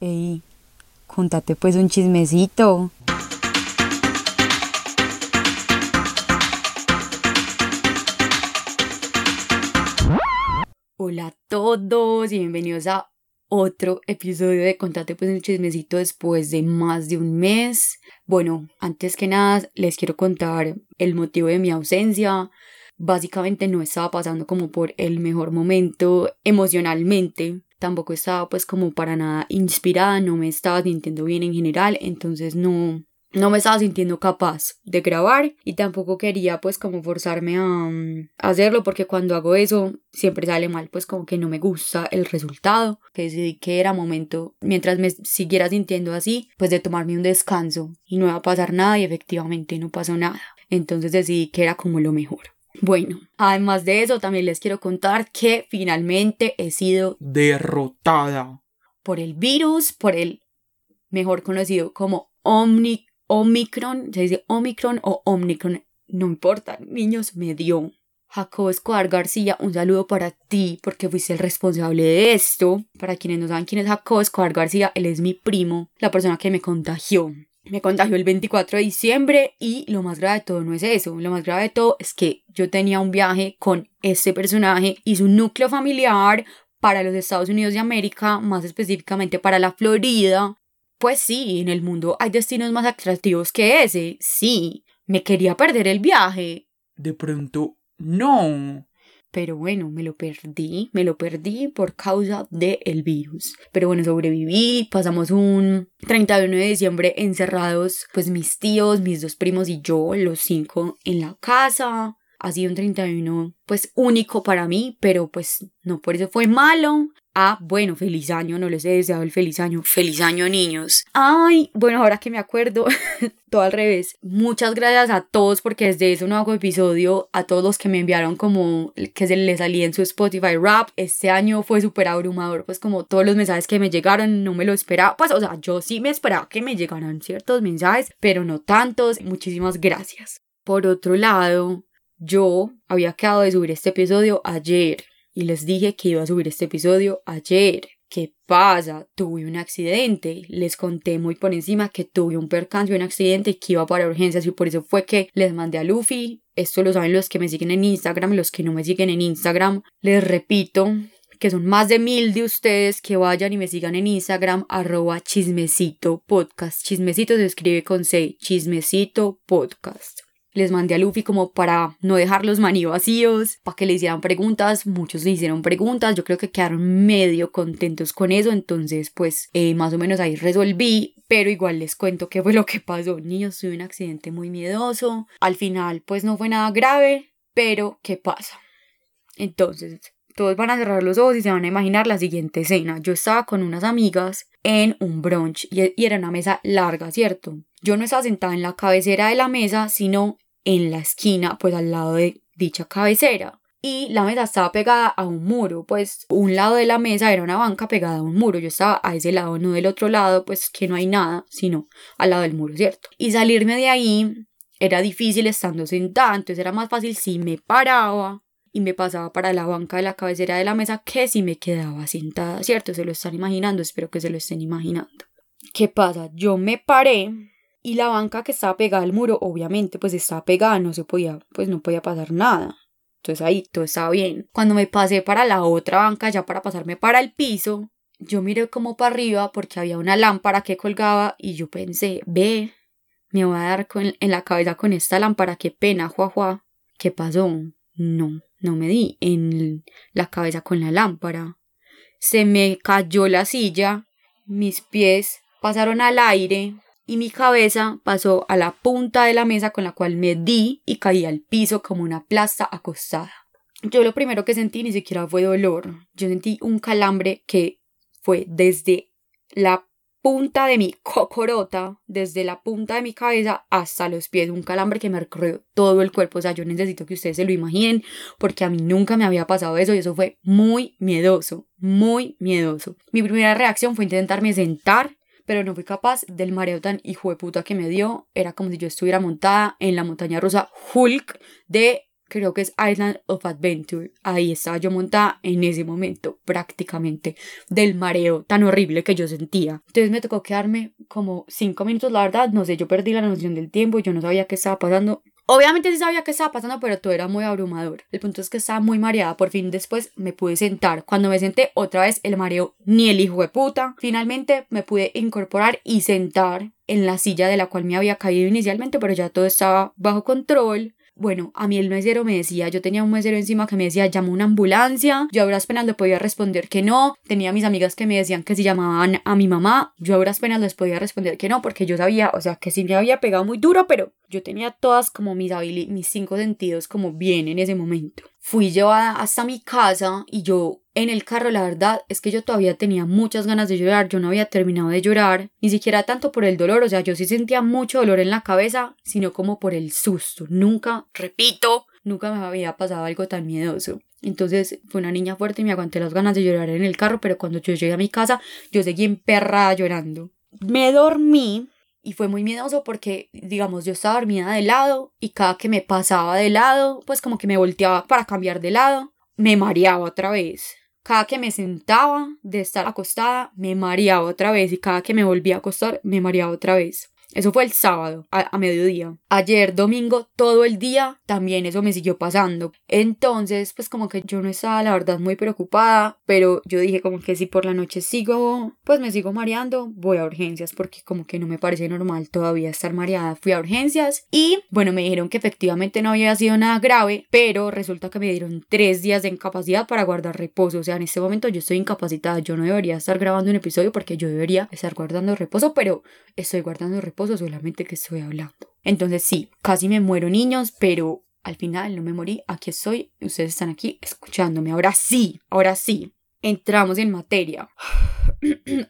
Ey, contate pues un chismecito. Hola a todos y bienvenidos a otro episodio de Contate pues un chismecito después de más de un mes. Bueno, antes que nada les quiero contar el motivo de mi ausencia. Básicamente no estaba pasando como por el mejor momento emocionalmente tampoco estaba pues como para nada inspirada, no me estaba sintiendo bien en general, entonces no, no me estaba sintiendo capaz de grabar y tampoco quería pues como forzarme a, mm, hacerlo porque cuando hago eso siempre sale mal pues como que no me gusta el resultado que decidí que era momento mientras me siguiera sintiendo así pues de tomarme un descanso y no iba a pasar nada y efectivamente no pasó nada. Entonces decidí que era como lo mejor bueno, además de eso, también les quiero contar que finalmente he sido derrotada por el virus, por el mejor conocido como Omni Omicron, se dice Omicron o Omicron, no importa, niños, me dio. Jacob Escobar García, un saludo para ti porque fuiste el responsable de esto. Para quienes no saben quién es Jacob Escobar García, él es mi primo, la persona que me contagió. Me contagió el 24 de diciembre y lo más grave de todo no es eso. Lo más grave de todo es que yo tenía un viaje con este personaje y su núcleo familiar para los Estados Unidos de América, más específicamente para la Florida. Pues sí, en el mundo hay destinos más atractivos que ese. Sí, me quería perder el viaje. De pronto, no. Pero bueno, me lo perdí, me lo perdí por causa del virus. Pero bueno, sobreviví, pasamos un 31 de diciembre encerrados, pues mis tíos, mis dos primos y yo, los cinco en la casa. Ha sido un 31 pues único para mí, pero pues no por eso fue malo. Ah, bueno, feliz año, no les he deseado el feliz año. Feliz año, niños. Ay, bueno, ahora que me acuerdo, todo al revés. Muchas gracias a todos porque desde ese nuevo episodio, a todos los que me enviaron como que se les salía en su Spotify Rap. Este año fue súper abrumador, pues como todos los mensajes que me llegaron, no me lo esperaba. Pues, o sea, yo sí me esperaba que me llegaran ciertos mensajes, pero no tantos. Muchísimas gracias. Por otro lado, yo había quedado de subir este episodio ayer y les dije que iba a subir este episodio ayer. ¿Qué pasa? Tuve un accidente. Les conté muy por encima que tuve un percance, un accidente y que iba para urgencias y por eso fue que les mandé a Luffy. Esto lo saben los que me siguen en Instagram, los que no me siguen en Instagram. Les repito que son más de mil de ustedes que vayan y me sigan en Instagram arroba chismecito podcast. Chismecito se escribe con C, chismecito podcast les mandé a Luffy como para no dejar los maní vacíos, para que le hicieran preguntas, muchos le hicieron preguntas, yo creo que quedaron medio contentos con eso, entonces pues eh, más o menos ahí resolví, pero igual les cuento qué fue lo que pasó, niños, tuve un accidente muy miedoso, al final pues no fue nada grave, pero ¿qué pasa? Entonces, todos van a cerrar los ojos y se van a imaginar la siguiente escena. Yo estaba con unas amigas en un brunch y, era una mesa larga, ¿cierto? Yo no estaba sentada en la cabecera de la mesa, sino en la esquina, pues al lado de dicha cabecera. Y la mesa estaba pegada a un muro, pues un lado de la mesa era una banca pegada a un muro. Yo estaba a ese lado, no del otro lado, pues que no hay nada, sino al lado del muro, ¿cierto? Y salirme de ahí era difícil estando sentada, entonces era más fácil si me paraba y me pasaba para la banca de la cabecera de la mesa que si me quedaba sentada, ¿cierto? Se lo están imaginando, espero que se lo estén imaginando. ¿Qué pasa? Yo me paré y la banca que estaba pegada al muro, obviamente, pues estaba pegada, no se podía, pues no podía pasar nada. Entonces ahí todo estaba bien. Cuando me pasé para la otra banca, ya para pasarme para el piso, yo miré como para arriba porque había una lámpara que colgaba y yo pensé, ve, me voy a dar con, en la cabeza con esta lámpara, qué pena, juajua. ¿Qué pasó? No, no me di en la cabeza con la lámpara. Se me cayó la silla, mis pies pasaron al aire, y mi cabeza pasó a la punta de la mesa con la cual me di y caí al piso como una plasta acostada. Yo lo primero que sentí ni siquiera fue dolor, yo sentí un calambre que fue desde la punta de mi cocorota, desde la punta de mi cabeza hasta los pies, un calambre que me recorrió todo el cuerpo, o sea, yo necesito que ustedes se lo imaginen porque a mí nunca me había pasado eso y eso fue muy miedoso, muy miedoso. Mi primera reacción fue intentarme sentar pero no fui capaz del mareo tan hijo de puta que me dio. Era como si yo estuviera montada en la montaña rusa Hulk de creo que es Island of Adventure. Ahí estaba yo montada en ese momento, prácticamente, del mareo tan horrible que yo sentía. Entonces me tocó quedarme como cinco minutos, la verdad, no sé, yo perdí la noción del tiempo, yo no sabía qué estaba pasando. Obviamente sí sabía qué estaba pasando, pero todo era muy abrumador. El punto es que estaba muy mareada. Por fin después me pude sentar. Cuando me senté otra vez el mareo ni el hijo de puta. Finalmente me pude incorporar y sentar en la silla de la cual me había caído inicialmente, pero ya todo estaba bajo control. Bueno, a mí el mesero me decía, yo tenía un mesero encima que me decía, llama una ambulancia. Yo a duras penas le podía responder que no. Tenía mis amigas que me decían que si llamaban a mi mamá, yo a duras penas les podía responder que no, porque yo sabía, o sea, que sí me había pegado muy duro, pero yo tenía todas como mis, mis cinco sentidos como bien en ese momento. Fui llevada hasta mi casa y yo en el carro, la verdad es que yo todavía tenía muchas ganas de llorar, yo no había terminado de llorar, ni siquiera tanto por el dolor, o sea, yo sí sentía mucho dolor en la cabeza, sino como por el susto. Nunca, repito, nunca me había pasado algo tan miedoso. Entonces fue una niña fuerte y me aguanté las ganas de llorar en el carro, pero cuando yo llegué a mi casa, yo seguí emperrada llorando. Me dormí y fue muy miedoso porque, digamos, yo estaba dormida de lado y cada que me pasaba de lado, pues como que me volteaba para cambiar de lado, me mareaba otra vez. Cada que me sentaba de estar acostada, me mareaba otra vez y cada que me volvía a acostar, me mareaba otra vez. Eso fue el sábado, a, mediodía. Ayer, domingo, todo el día, también eso me siguió pasando. Entonces, pues como que yo no estaba, la verdad, muy preocupada, pero yo dije como que si por la noche sigo, pues me sigo mareando, voy a urgencias, porque como que no me parece normal todavía estar mareada. Fui a urgencias y, bueno, me dijeron que efectivamente no había sido nada grave, pero resulta que me dieron tres días de incapacidad para guardar reposo. O sea, en este momento yo estoy incapacitada, yo no debería estar grabando un episodio porque yo debería estar guardando reposo, pero estoy guardando reposo solamente que estoy hablando. Entonces sí, casi me muero niños, pero al final no me morí, aquí estoy, ustedes están aquí escuchándome. Ahora sí, ahora sí, entramos en materia.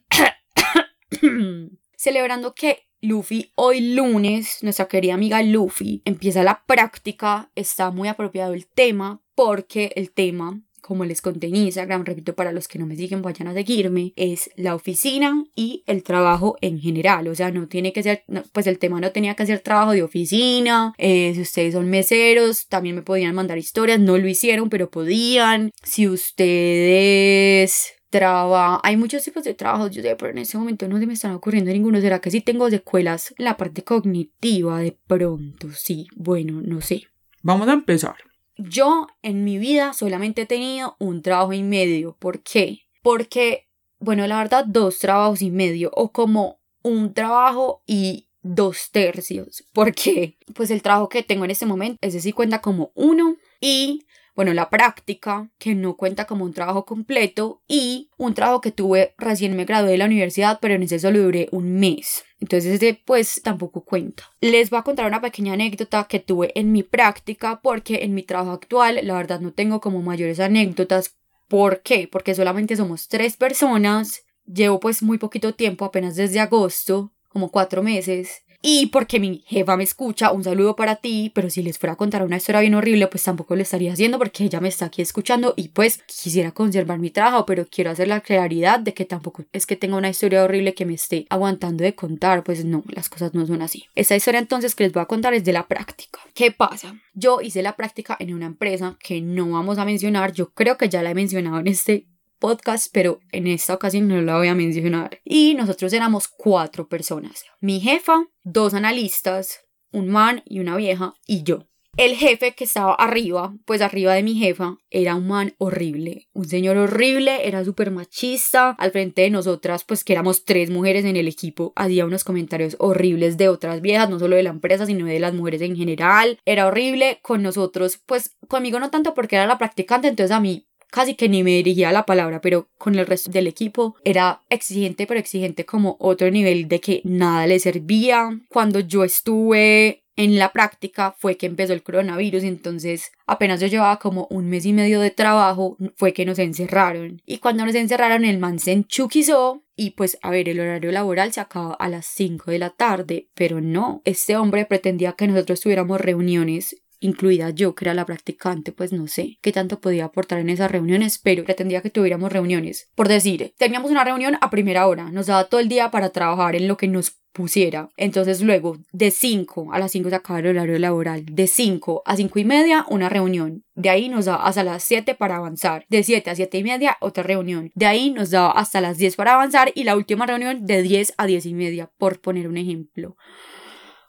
Celebrando que Luffy hoy lunes, nuestra querida amiga Luffy, empieza la práctica, está muy apropiado el tema porque el tema como les conté en Instagram, repito, para los que no me siguen, vayan a seguirme, es la oficina y el trabajo en general. O sea, no tiene que ser, pues el tema no tenía que ser trabajo de oficina. Eh, si ustedes son meseros, también me podían mandar historias. No lo hicieron, pero podían. Si ustedes trabajan, hay muchos tipos de trabajos, yo sé, pero en ese momento no se me están ocurriendo ninguno. ¿Será que sí tengo secuelas la parte cognitiva de pronto? Sí, bueno, no sé. Vamos a empezar. Yo en mi vida solamente he tenido un trabajo y medio. ¿Por qué? Porque, bueno, la verdad, dos trabajos y medio o como un trabajo y dos tercios. ¿Por qué? Pues el trabajo que tengo en este momento, ese sí cuenta como uno y bueno, la práctica, que no cuenta como un trabajo completo, y un trabajo que tuve recién me gradué de la universidad, pero en ese solo duré un mes. Entonces ese pues tampoco cuenta. Les voy a contar una pequeña anécdota que tuve en mi práctica porque en mi trabajo actual la verdad no tengo como mayores anécdotas. ¿Por qué? Porque solamente somos tres personas. Llevo pues muy poquito tiempo, apenas desde agosto, como cuatro meses y porque mi jefa me escucha, un saludo para ti, pero si les fuera a contar una historia bien horrible, pues tampoco lo estaría haciendo porque ella me está aquí escuchando y pues quisiera conservar mi trabajo, pero quiero hacer la claridad de que tampoco es que tenga una historia horrible que me esté aguantando de contar, pues no, las cosas no son así. Esta historia entonces que les voy a contar es de la práctica. ¿Qué pasa? Yo hice la práctica en una empresa que no vamos a mencionar, yo creo que ya la he mencionado en este podcast, pero en esta ocasión no la voy a mencionar. Y nosotros éramos cuatro personas. Mi jefa, dos analistas, un man y una vieja y yo. El jefe que estaba arriba, pues arriba de mi jefa, era un man horrible, un señor horrible, era súper machista, al frente de nosotras, pues que éramos tres mujeres en el equipo, hacía unos comentarios horribles de otras viejas, no solo de la empresa, sino de las mujeres en general, era horrible con nosotros, pues conmigo no tanto porque era la practicante, entonces a mí casi que ni me dirigía la palabra, pero con el resto del equipo era exigente, pero exigente como otro nivel de que nada le servía. Cuando yo estuve en la práctica fue que empezó el coronavirus, entonces apenas yo llevaba como un mes y medio de trabajo, fue que nos encerraron. Y cuando nos encerraron, el man se enchuquizó y pues, a ver, el horario laboral se acaba a las 5 de la tarde, pero no, este hombre pretendía que nosotros tuviéramos reuniones incluida yo, que era la practicante, pues no sé qué tanto podía aportar en esas reuniones, pero pretendía que tuviéramos reuniones. Por decir, teníamos una reunión a primera hora, nos daba todo el día para trabajar en lo que nos pusiera. Entonces luego de 5 a las 5 se acaba el horario laboral, de 5 a 5 y media una reunión, de ahí nos da hasta las 7 para avanzar, de 7 a 7 y media otra reunión, de ahí nos da hasta las 10 para avanzar y la última reunión de 10 a 10 y media, por poner un ejemplo.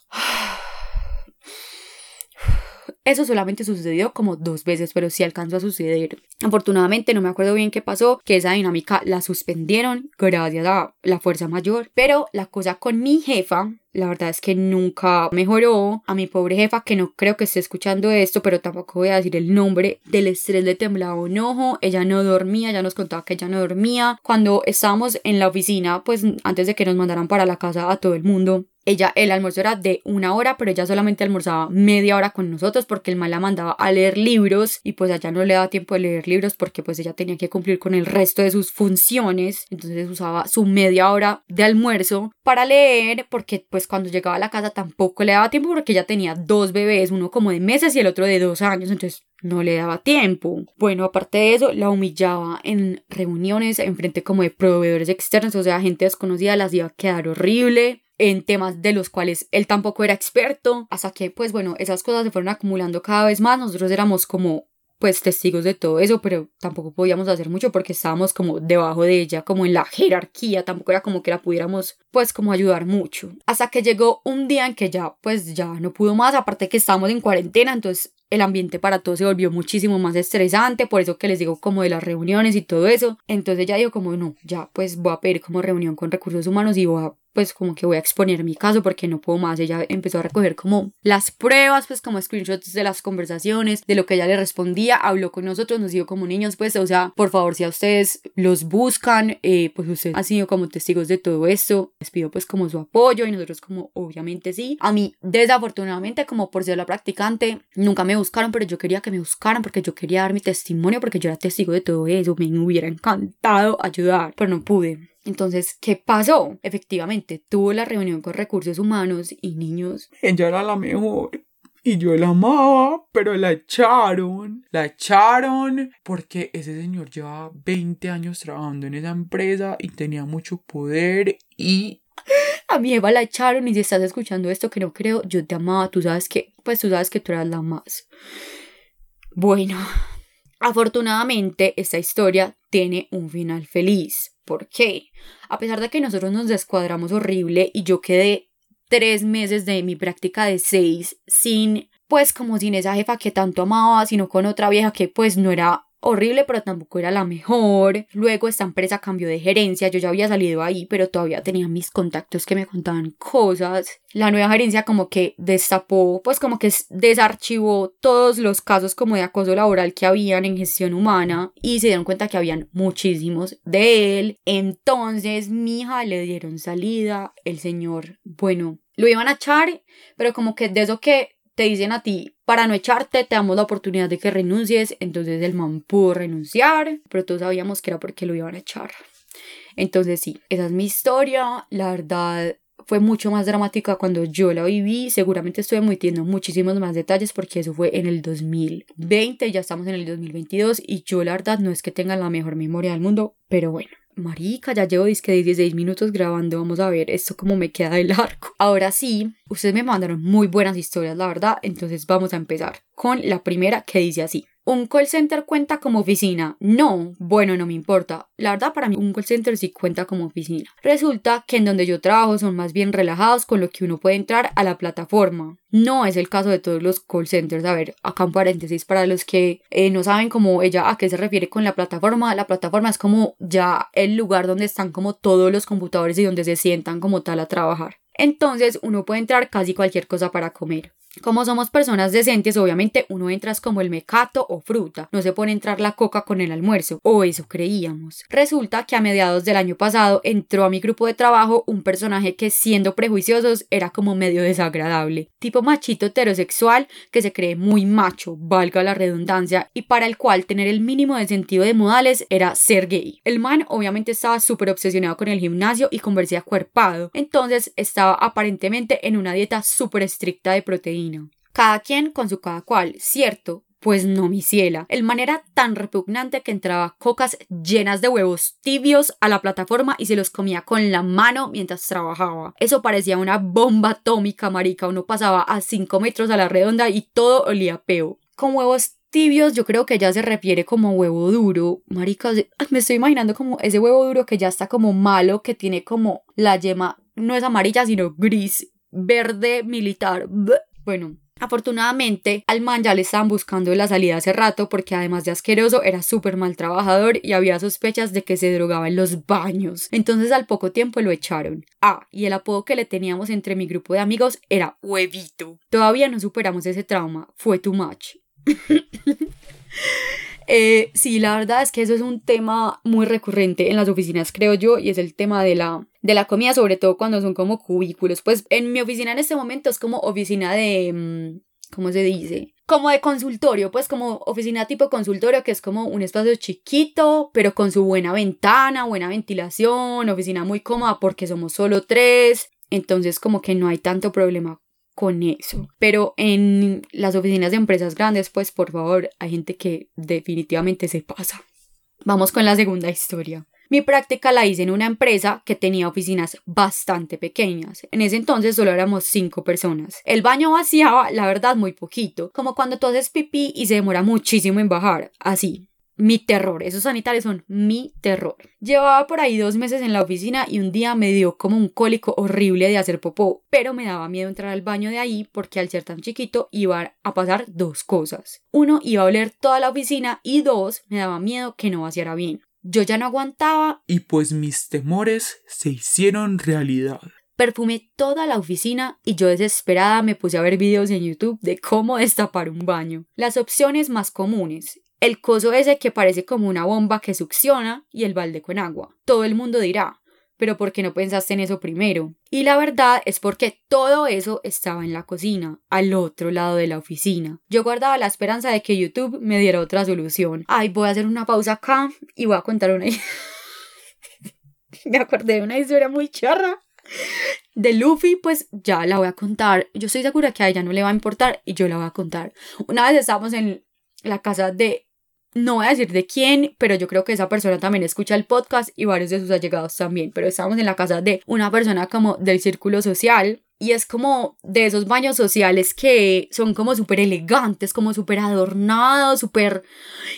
Eso solamente sucedió como dos veces, pero sí alcanzó a suceder. Afortunadamente no me acuerdo bien qué pasó, que esa dinámica la suspendieron gracias a la fuerza mayor, pero la cosa con mi jefa, la verdad es que nunca mejoró. A mi pobre jefa, que no creo que esté escuchando esto, pero tampoco voy a decir el nombre, del estrés le temblaba un ojo, ella no dormía, ya nos contaba que ella no dormía. Cuando estábamos en la oficina, pues antes de que nos mandaran para la casa a todo el mundo, ella, el almuerzo era de una hora, pero ella solamente almorzaba media hora con nosotros porque el mal la mandaba a leer libros y pues allá no le daba tiempo de leer libros porque pues ella tenía que cumplir con el resto de sus funciones. Entonces usaba su media hora de almuerzo para leer porque pues cuando llegaba a la casa tampoco le daba tiempo porque ella tenía dos bebés, uno como de meses y el otro de dos años. Entonces no le daba tiempo. Bueno, aparte de eso, la humillaba en reuniones, en frente como de proveedores externos, o sea, gente desconocida, las iba a quedar horrible en temas de los cuales él tampoco era experto, hasta que pues bueno, esas cosas se fueron acumulando cada vez más, nosotros éramos como pues testigos de todo eso, pero tampoco podíamos hacer mucho porque estábamos como debajo de ella, como en la jerarquía, tampoco era como que la pudiéramos pues como ayudar mucho. Hasta que llegó un día en que ya pues ya no pudo más, aparte que estábamos en cuarentena, entonces el ambiente para todos se volvió muchísimo más estresante, por eso que les digo como de las reuniones y todo eso. Entonces ya digo como no, ya pues voy a pedir como reunión con recursos humanos y voy a pues como que voy a exponer mi caso porque no puedo más. Ella empezó a recoger como las pruebas, pues como screenshots de las conversaciones, de lo que ella le respondía, habló con nosotros, nos dijo como niños, pues, o sea, por favor, si a ustedes los buscan, eh, pues ustedes han sido como testigos de todo esto, les pido pues como su apoyo y nosotros como obviamente sí. A mí, desafortunadamente, como por ser la practicante, nunca me buscaron, pero yo quería que me buscaran porque yo quería dar mi testimonio porque yo era testigo de todo eso, me hubiera encantado ayudar, pero no pude. Entonces, ¿qué pasó? Efectivamente, tuvo la reunión con recursos humanos y niños. Ella era la mejor. Y yo la amaba, pero la echaron. La echaron porque ese señor llevaba 20 años trabajando en esa empresa y tenía mucho poder y... A mi Eva la echaron y si estás escuchando esto que no creo, yo te amaba, tú sabes que, pues tú sabes que tú eras la más. Bueno, afortunadamente esta historia tiene un final feliz. ¿Por qué? A pesar de que nosotros nos descuadramos horrible y yo quedé tres meses de mi práctica de seis sin, pues como sin esa jefa que tanto amaba, sino con otra vieja que pues no era horrible, pero tampoco era la mejor. Luego esta empresa cambió de gerencia, yo ya había salido ahí, pero todavía tenía mis contactos que me contaban cosas. La nueva gerencia como que destapó, pues como que desarchivó todos los casos como de acoso laboral que habían en gestión humana y se dieron cuenta que habían muchísimos de él. Entonces mi hija le dieron salida, el señor, bueno, lo iban a echar, pero como que de eso que te dicen a ti, para no echarte, te damos la oportunidad de que renuncies. Entonces el man pudo renunciar, pero todos sabíamos que era porque lo iban a echar. Entonces sí, esa es mi historia. La verdad fue mucho más dramática cuando yo la viví. Seguramente estoy omitiendo muchísimos más detalles porque eso fue en el 2020, ya estamos en el 2022 y yo la verdad no es que tenga la mejor memoria del mundo, pero bueno. Marica, ya llevo disque 16 minutos grabando. Vamos a ver esto cómo me queda el arco. Ahora sí, ustedes me mandaron muy buenas historias, la verdad. Entonces vamos a empezar con la primera que dice así. ¿Un call center cuenta como oficina? No, bueno, no me importa. La verdad, para mí un call center sí cuenta como oficina. Resulta que en donde yo trabajo son más bien relajados con lo que uno puede entrar a la plataforma. No es el caso de todos los call centers. A ver, acá en paréntesis, para los que eh, no saben cómo ella a qué se refiere con la plataforma, la plataforma es como ya el lugar donde están como todos los computadores y donde se sientan como tal a trabajar. Entonces uno puede entrar casi cualquier cosa para comer. Como somos personas decentes, obviamente uno entra como el mecato o fruta, no se pone entrar la coca con el almuerzo, o eso creíamos. Resulta que a mediados del año pasado entró a mi grupo de trabajo un personaje que siendo prejuiciosos era como medio desagradable, tipo machito heterosexual que se cree muy macho, valga la redundancia, y para el cual tener el mínimo de sentido de modales era ser gay. El man obviamente estaba súper obsesionado con el gimnasio y con verse acuerpado, entonces estaba aparentemente en una dieta súper estricta de cada quien con su cada cual, cierto, Pues no, mi ciela. El man era tan repugnante que entraba cocas llenas de huevos tibios a la plataforma y se los comía con la mano mientras trabajaba. Eso parecía una bomba atómica, marica. Uno pasaba a 5 metros a la redonda y todo olía peo. Con huevos tibios yo creo que ya se refiere como huevo duro. Marica, me estoy imaginando como ese huevo duro que ya está como malo, que tiene como la yema, no es amarilla, sino gris, verde, militar. Bueno, Afortunadamente, al man ya le estaban buscando la salida hace rato porque además de asqueroso era súper mal trabajador y había sospechas de que se drogaba en los baños. Entonces al poco tiempo lo echaron. Ah, y el apodo que le teníamos entre mi grupo de amigos era Huevito. Todavía no superamos ese trauma. Fue too much. Eh, sí, la verdad es que eso es un tema muy recurrente en las oficinas, creo yo, y es el tema de la, de la comida, sobre todo cuando son como cubículos. Pues en mi oficina en este momento es como oficina de... Mm, ¿Cómo se dice? Como de consultorio, pues como oficina tipo consultorio, que es como un espacio chiquito, pero con su buena ventana, buena ventilación, oficina muy cómoda porque somos solo tres. Entonces como que no hay tanto problema con eso. Pero en las oficinas de empresas grandes, pues por favor, hay gente que definitivamente se pasa. Vamos con la segunda historia. Mi práctica la hice en una empresa que tenía oficinas bastante pequeñas. En ese entonces solo éramos cinco personas. El baño vaciaba, la verdad, muy poquito, como cuando tú haces pipí y se demora muchísimo en bajar, así mi terror. Esos sanitarios son mi terror. Llevaba por ahí dos meses en la oficina y un día me dio como un cólico horrible de hacer popó, pero me daba miedo entrar al baño de ahí porque al ser tan chiquito iba a pasar dos cosas. Uno, iba a oler toda la oficina y dos, me daba miedo que no vaciara bien. Yo ya no aguantaba. Y pues mis temores se hicieron realidad. Perfumé toda la oficina y yo desesperada me puse a ver videos en YouTube de cómo destapar un baño. Las opciones más comunes el coso ese que parece como una bomba que succiona y el balde con agua. Todo el mundo dirá, pero ¿por qué no pensaste en eso primero? Y la verdad es porque todo eso estaba en la cocina, al otro lado de la oficina. Yo guardaba la esperanza de que YouTube me diera otra solución. Ay, voy a hacer una pausa acá y voy a contar una... me acordé de una historia muy charra. De Luffy, pues ya la voy a contar. Yo estoy segura que a ella no le va a importar y yo la voy a contar. Una vez estábamos en la casa de no voy a decir de quién, pero yo creo que esa persona también escucha el podcast y varios de sus allegados también. Pero estamos en la casa de una persona como del círculo social y es como de esos baños sociales que son como súper elegantes, como súper adornados, súper,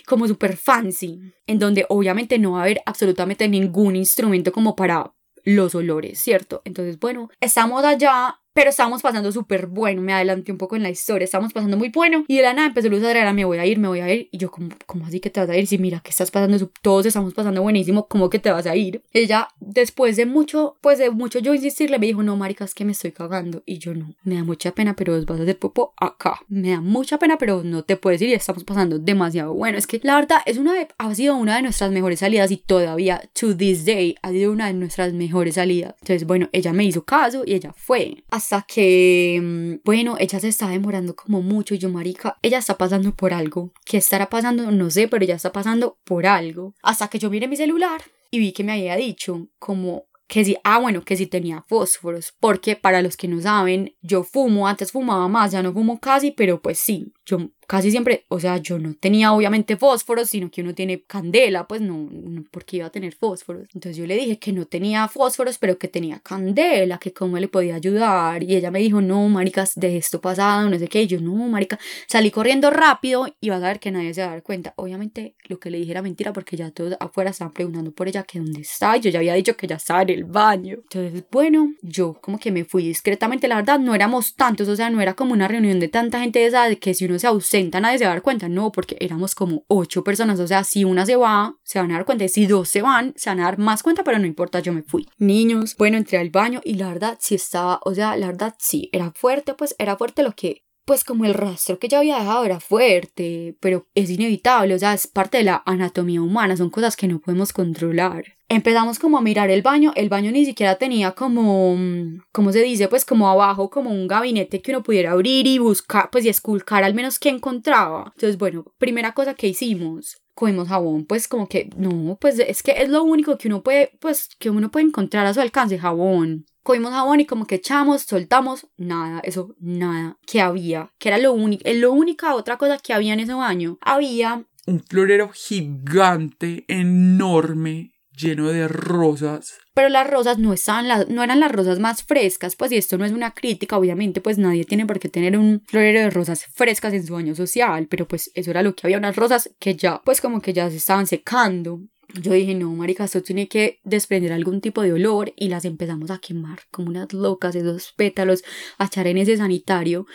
como súper fancy, en donde obviamente no va a haber absolutamente ningún instrumento como para los olores, ¿cierto? Entonces, bueno, estamos allá pero estábamos pasando súper bueno, me adelanté un poco en la historia, estábamos pasando muy bueno y de la nada empezó Luz a a me voy a ir, me voy a ir y yo como, ¿cómo así que te vas a ir? Si mira que estás pasando, todos estamos pasando buenísimo, ¿cómo que te vas a ir? Ella después de mucho, pues de mucho yo insistirle me dijo, no marica, es que me estoy cagando y yo no, me da mucha pena pero vas a hacer popo acá, me da mucha pena pero no te puedes ir y estamos pasando demasiado bueno, es que la verdad es una de, ha sido una de nuestras mejores salidas y todavía to this day ha sido una de nuestras mejores salidas, entonces bueno, ella me hizo caso y ella fue hasta que, mm, bueno, ella se está demorando como mucho y yo, marica, ella está pasando por algo. ¿Qué estará pasando? No sé, pero ella está pasando por algo. Hasta que yo miré mi celular y vi que me había dicho como que sí, ah, bueno, que sí tenía fósforos, porque para los que no saben, yo fumo, antes fumaba más, ya no fumo casi, pero pues sí, yo casi siempre, o sea, yo no tenía obviamente fósforos, sino que uno tiene candela, pues no, no, porque iba a tener fósforos. Entonces yo le dije que no tenía fósforos, pero que tenía candela, que cómo le podía ayudar. Y ella me dijo, no, maricas, de esto pasado, no sé qué. Y yo, no, marica, salí corriendo rápido y va a ver que nadie se va a dar cuenta. Obviamente lo que le dije era mentira porque ya todos afuera estaban preguntando por ella que dónde está. Y yo ya había dicho que ya estaba en el baño. Entonces, bueno, yo como que me fui discretamente, la verdad, no éramos tantos, o sea, no era como una reunión de tanta gente de esa de que si uno se ausenta, nadie se va a dar cuenta. No, porque éramos como ocho personas. O sea, si una se va, se van a dar cuenta. Si dos se van, se van a dar más cuenta, pero no importa, yo me fui. Niños, bueno, entré al baño y la verdad sí estaba, o sea, la verdad sí, era fuerte, pues era fuerte lo que pues como el rastro que ya había dejado era fuerte, pero es inevitable, o sea, es parte de la anatomía humana, son cosas que no podemos controlar. Empezamos como a mirar el baño, el baño ni siquiera tenía como, mm, ¿cómo se dice? Pues como abajo, como un gabinete que uno pudiera abrir y buscar, pues y esculcar al menos qué encontraba. Entonces, bueno, primera cosa que hicimos, cogimos jabón, pues como que no, pues es que es lo único que uno puede, pues que uno puede encontrar a su alcance, jabón. Cogimos jabón y como que echamos, soltamos, nada, eso, nada. que había? que era lo único? Lo única otra cosa que había en ese baño? Había un florero gigante, enorme, lleno de rosas. Pero las rosas no, estaban no eran las rosas más frescas, pues y esto no es una crítica, obviamente, pues nadie tiene por qué tener un florero de rosas frescas en su baño social, pero pues eso era lo que había, unas rosas que ya, pues como que ya se estaban secando. Yo dije, no, marica, esto tiene que desprender algún tipo de olor y las empezamos a quemar como unas locas, esos pétalos, a echar en ese sanitario.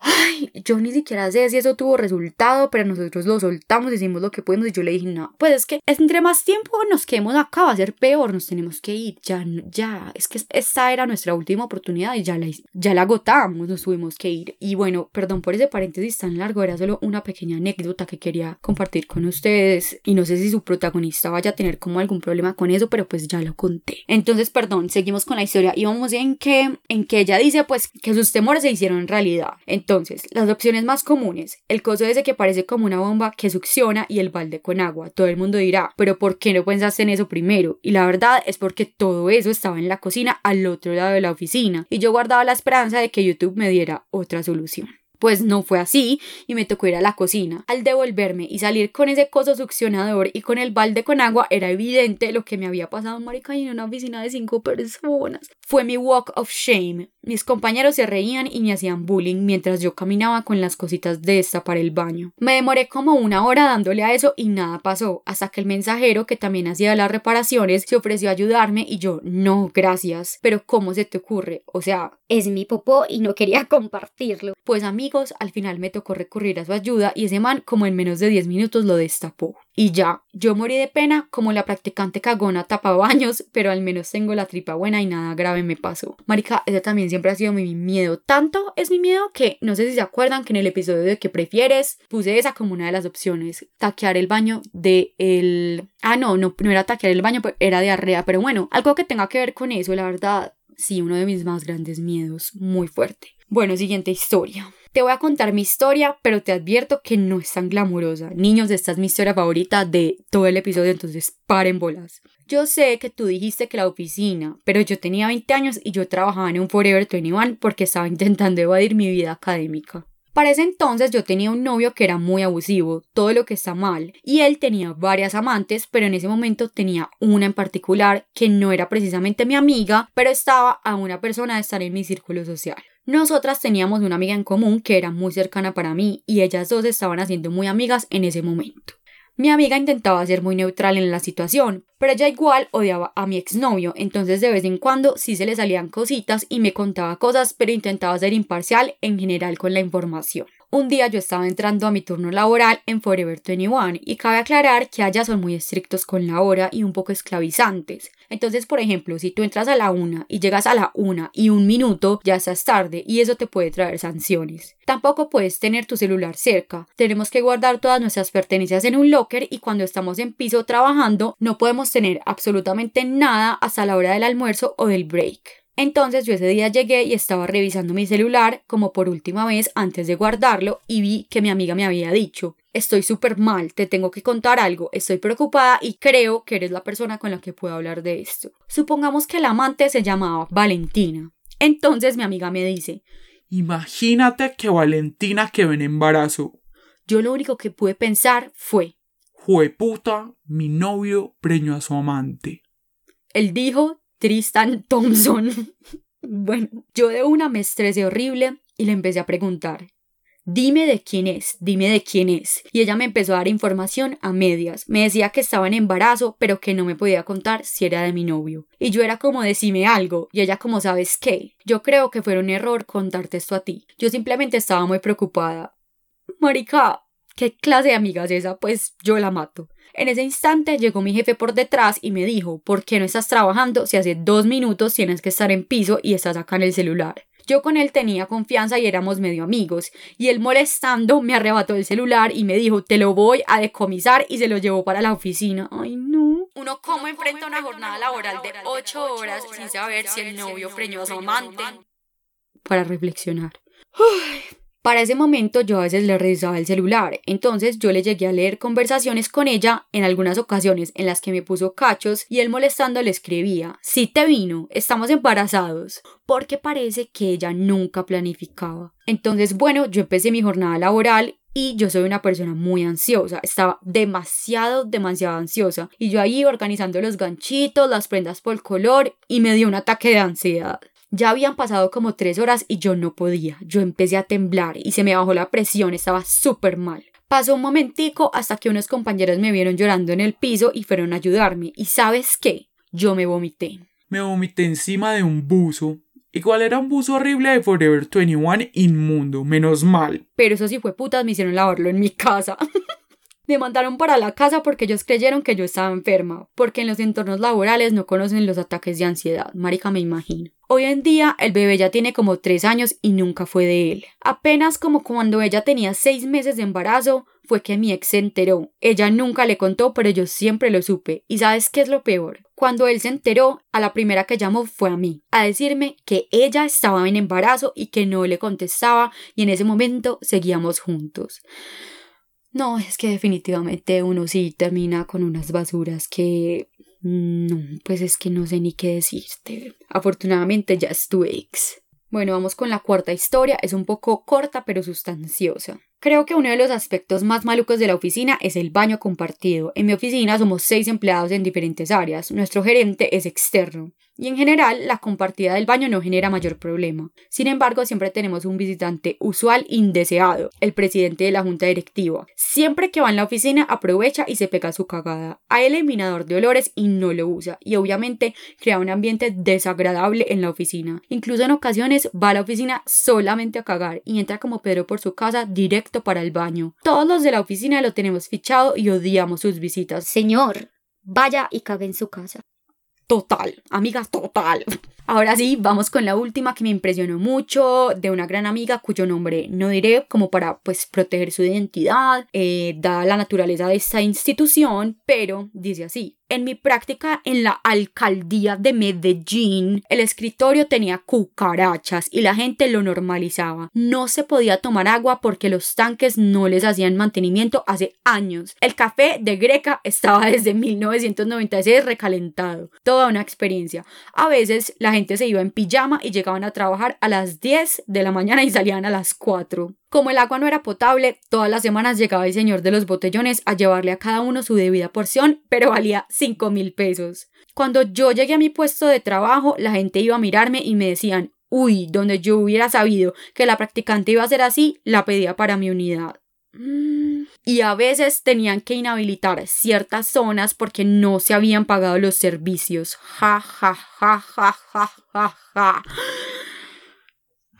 Ay, yo ni siquiera sé si eso tuvo resultado, pero nosotros lo soltamos, hicimos lo que pudimos y yo le dije, no, pues es que entre más tiempo nos quedemos acá va a ser peor, nos tenemos que ir, ya, ya, es que esta era nuestra última oportunidad y ya la, ya la agotamos, nos tuvimos que ir. Y bueno, perdón por ese paréntesis tan largo, era solo una pequeña anécdota que quería compartir con ustedes y no sé si su protagonista vaya a tener como algún problema con eso, pero pues ya lo conté. Entonces, perdón, seguimos con la historia y vamos en que, en que ella dice pues que sus temores se hicieron realidad. Entonces, las opciones más comunes, el coso ese que parece como una bomba que succiona y el balde con agua. Todo el mundo dirá, pero ¿por qué no pensaste en eso primero? Y la verdad es porque todo eso estaba en la cocina al otro lado de la oficina y yo guardaba la esperanza de que YouTube me diera otra solución. Pues no fue así y me tocó ir a la cocina. Al devolverme y salir con ese coso succionador y con el balde con agua era evidente lo que me había pasado marica en una oficina de cinco personas. Fue mi walk of shame. Mis compañeros se reían y me hacían bullying mientras yo caminaba con las cositas de esta para el baño. Me demoré como una hora dándole a eso y nada pasó, hasta que el mensajero, que también hacía las reparaciones, se ofreció a ayudarme y yo, no, gracias. Pero ¿cómo se te ocurre? O sea, es mi popó y no quería compartirlo. Pues amigos, al final me tocó recurrir a su ayuda y ese man como en menos de 10 minutos lo destapó. Y ya, yo morí de pena como la practicante cagona baños, pero al menos tengo la tripa buena y nada grave me pasó. Marica, ese también siempre ha sido mi miedo. Tanto es mi miedo que no sé si se acuerdan que en el episodio de que prefieres puse esa como una de las opciones. Taquear el baño de el... Ah, no, no, no era taquear el baño, era diarrea, pero bueno, algo que tenga que ver con eso, la verdad, sí, uno de mis más grandes miedos, muy fuerte. Bueno, siguiente historia. Te voy a contar mi historia, pero te advierto que no es tan glamurosa. Niños, esta es mi historia favorita de todo el episodio, entonces paren bolas. Yo sé que tú dijiste que la oficina, pero yo tenía 20 años y yo trabajaba en un Forever 21 porque estaba intentando evadir mi vida académica. Para ese entonces yo tenía un novio que era muy abusivo, todo lo que está mal, y él tenía varias amantes, pero en ese momento tenía una en particular que no era precisamente mi amiga, pero estaba a una persona de estar en mi círculo social. Nosotras teníamos una amiga en común que era muy cercana para mí y ellas dos estaban haciendo muy amigas en ese momento. Mi amiga intentaba ser muy neutral en la situación, pero ella igual odiaba a mi exnovio, entonces de vez en cuando sí se le salían cositas y me contaba cosas, pero intentaba ser imparcial en general con la información. Un día yo estaba entrando a mi turno laboral en Forever 21 y cabe aclarar que allá son muy estrictos con la hora y un poco esclavizantes. Entonces, por ejemplo, si tú entras a la una y llegas a la una y un minuto, ya estás tarde y eso te puede traer sanciones. Tampoco puedes tener tu celular cerca. Tenemos que guardar todas nuestras pertenencias en un locker y cuando estamos en piso trabajando no podemos tener absolutamente nada hasta la hora del almuerzo o del break. Entonces yo ese día llegué y estaba revisando mi celular como por última vez antes de guardarlo y vi que mi amiga me había dicho, estoy súper mal, te tengo que contar algo, estoy preocupada y creo que eres la persona con la que puedo hablar de esto. Supongamos que la amante se llamaba Valentina. Entonces mi amiga me dice, Imagínate que Valentina quedó en embarazo. Yo lo único que pude pensar fue, Jueputa, mi novio preñó a su amante. Él dijo, Tristan Thompson. bueno, yo de una me estresé horrible y le empecé a preguntar. Dime de quién es, dime de quién es. Y ella me empezó a dar información a medias. Me decía que estaba en embarazo, pero que no me podía contar si era de mi novio. Y yo era como decime algo, y ella como sabes qué. Yo creo que fue un error contarte esto a ti. Yo simplemente estaba muy preocupada. Marica, ¿qué clase de amiga es esa? Pues yo la mato. En ese instante llegó mi jefe por detrás y me dijo, ¿por qué no estás trabajando si hace dos minutos tienes que estar en piso y estás acá en el celular? Yo con él tenía confianza y éramos medio amigos, y él molestando me arrebató el celular y me dijo, te lo voy a decomisar y se lo llevó para la oficina. Ay, no. Uno cómo enfrenta una jornada laboral de ocho horas sin saber si el novio preñó a su amante. Para reflexionar. Para ese momento yo a veces le revisaba el celular, entonces yo le llegué a leer conversaciones con ella en algunas ocasiones en las que me puso cachos y él molestando le escribía, si te vino, estamos embarazados, porque parece que ella nunca planificaba. Entonces, bueno, yo empecé mi jornada laboral y yo soy una persona muy ansiosa, estaba demasiado, demasiado ansiosa y yo ahí organizando los ganchitos, las prendas por color y me dio un ataque de ansiedad. Ya habían pasado como tres horas y yo no podía. Yo empecé a temblar y se me bajó la presión, estaba súper mal. Pasó un momentico hasta que unos compañeros me vieron llorando en el piso y fueron a ayudarme. ¿Y sabes qué? Yo me vomité. Me vomité encima de un buzo. Igual era un buzo horrible de Forever 21 inmundo, menos mal. Pero eso sí fue putas, me hicieron lavarlo en mi casa. Me mandaron para la casa porque ellos creyeron que yo estaba enferma, porque en los entornos laborales no conocen los ataques de ansiedad, marica me imagino. Hoy en día el bebé ya tiene como tres años y nunca fue de él. Apenas como cuando ella tenía seis meses de embarazo fue que mi ex se enteró. Ella nunca le contó, pero yo siempre lo supe. ¿Y sabes qué es lo peor? Cuando él se enteró, a la primera que llamó fue a mí, a decirme que ella estaba en embarazo y que no le contestaba y en ese momento seguíamos juntos. No, es que definitivamente uno sí termina con unas basuras que... No, pues es que no sé ni qué decirte. Afortunadamente ya es tu ex. Bueno, vamos con la cuarta historia. Es un poco corta pero sustanciosa. Creo que uno de los aspectos más malucos de la oficina es el baño compartido. En mi oficina somos seis empleados en diferentes áreas. Nuestro gerente es externo. Y en general, la compartida del baño no genera mayor problema. Sin embargo, siempre tenemos un visitante usual indeseado, el presidente de la junta directiva. Siempre que va en la oficina, aprovecha y se pega su cagada. Hay eliminador de olores y no lo usa. Y obviamente crea un ambiente desagradable en la oficina. Incluso en ocasiones va a la oficina solamente a cagar y entra como Pedro por su casa directo para el baño. Todos los de la oficina lo tenemos fichado y odiamos sus visitas. Señor, vaya y cague en su casa. Total, amigas, total. Ahora sí, vamos con la última que me impresionó mucho, de una gran amiga cuyo nombre no diré como para pues proteger su identidad, eh, dada la naturaleza de esta institución, pero dice así. En mi práctica en la alcaldía de Medellín, el escritorio tenía cucarachas y la gente lo normalizaba. No se podía tomar agua porque los tanques no les hacían mantenimiento hace años. El café de Greca estaba desde 1996 recalentado. Toda una experiencia. A veces la gente se iba en pijama y llegaban a trabajar a las 10 de la mañana y salían a las 4. Como el agua no era potable, todas las semanas llegaba el señor de los botellones a llevarle a cada uno su debida porción, pero valía cinco mil pesos. Cuando yo llegué a mi puesto de trabajo, la gente iba a mirarme y me decían, uy, donde yo hubiera sabido que la practicante iba a ser así, la pedía para mi unidad. Mm. Y a veces tenían que inhabilitar ciertas zonas porque no se habían pagado los servicios. Ja, ja, ja, ja, ja, ja, ja.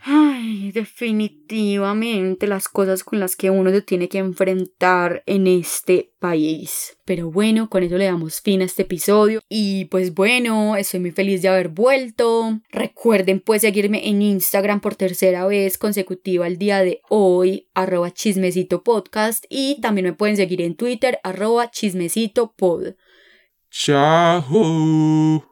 Ay, definitivamente las cosas con las que uno se tiene que enfrentar en este país. Pero bueno, con eso le damos fin a este episodio. Y pues bueno, estoy muy feliz de haber vuelto. Recuerden pues seguirme en Instagram por tercera vez consecutiva el día de hoy, arroba chismecito podcast. Y también me pueden seguir en Twitter, arroba chismecito pod. Chao.